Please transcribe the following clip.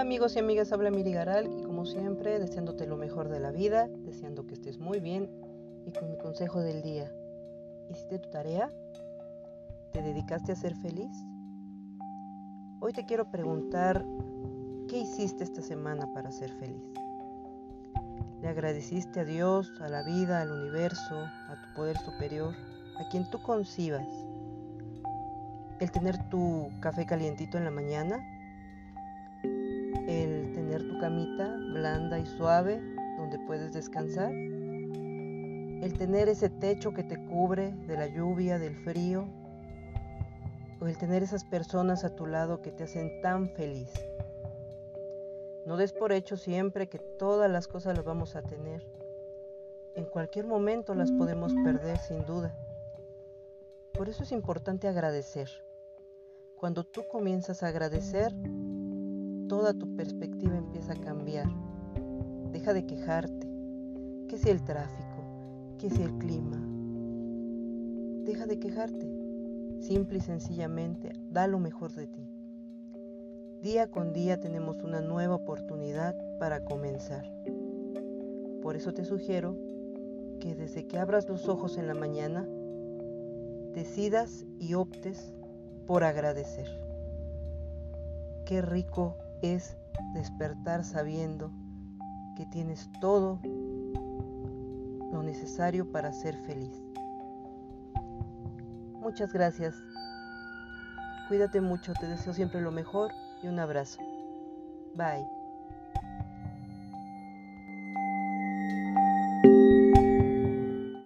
amigos y amigas, habla Miri Garal y como siempre deseándote lo mejor de la vida, deseando que estés muy bien y con mi consejo del día. ¿Hiciste tu tarea? ¿Te dedicaste a ser feliz? Hoy te quiero preguntar, ¿qué hiciste esta semana para ser feliz? ¿Le agradeciste a Dios, a la vida, al universo, a tu poder superior, a quien tú concibas? ¿El tener tu café calientito en la mañana? El tener tu camita blanda y suave donde puedes descansar, el tener ese techo que te cubre de la lluvia, del frío, o el tener esas personas a tu lado que te hacen tan feliz. No des por hecho siempre que todas las cosas las vamos a tener. En cualquier momento las podemos perder sin duda. Por eso es importante agradecer. Cuando tú comienzas a agradecer, toda tu perspectiva empieza a cambiar. Deja de quejarte. ¿Qué si el tráfico? ¿Qué si el clima? Deja de quejarte. Simple y sencillamente, da lo mejor de ti. Día con día tenemos una nueva oportunidad para comenzar. Por eso te sugiero que desde que abras los ojos en la mañana, decidas y optes por agradecer. Qué rico es despertar sabiendo que tienes todo lo necesario para ser feliz. Muchas gracias. Cuídate mucho, te deseo siempre lo mejor y un abrazo. Bye.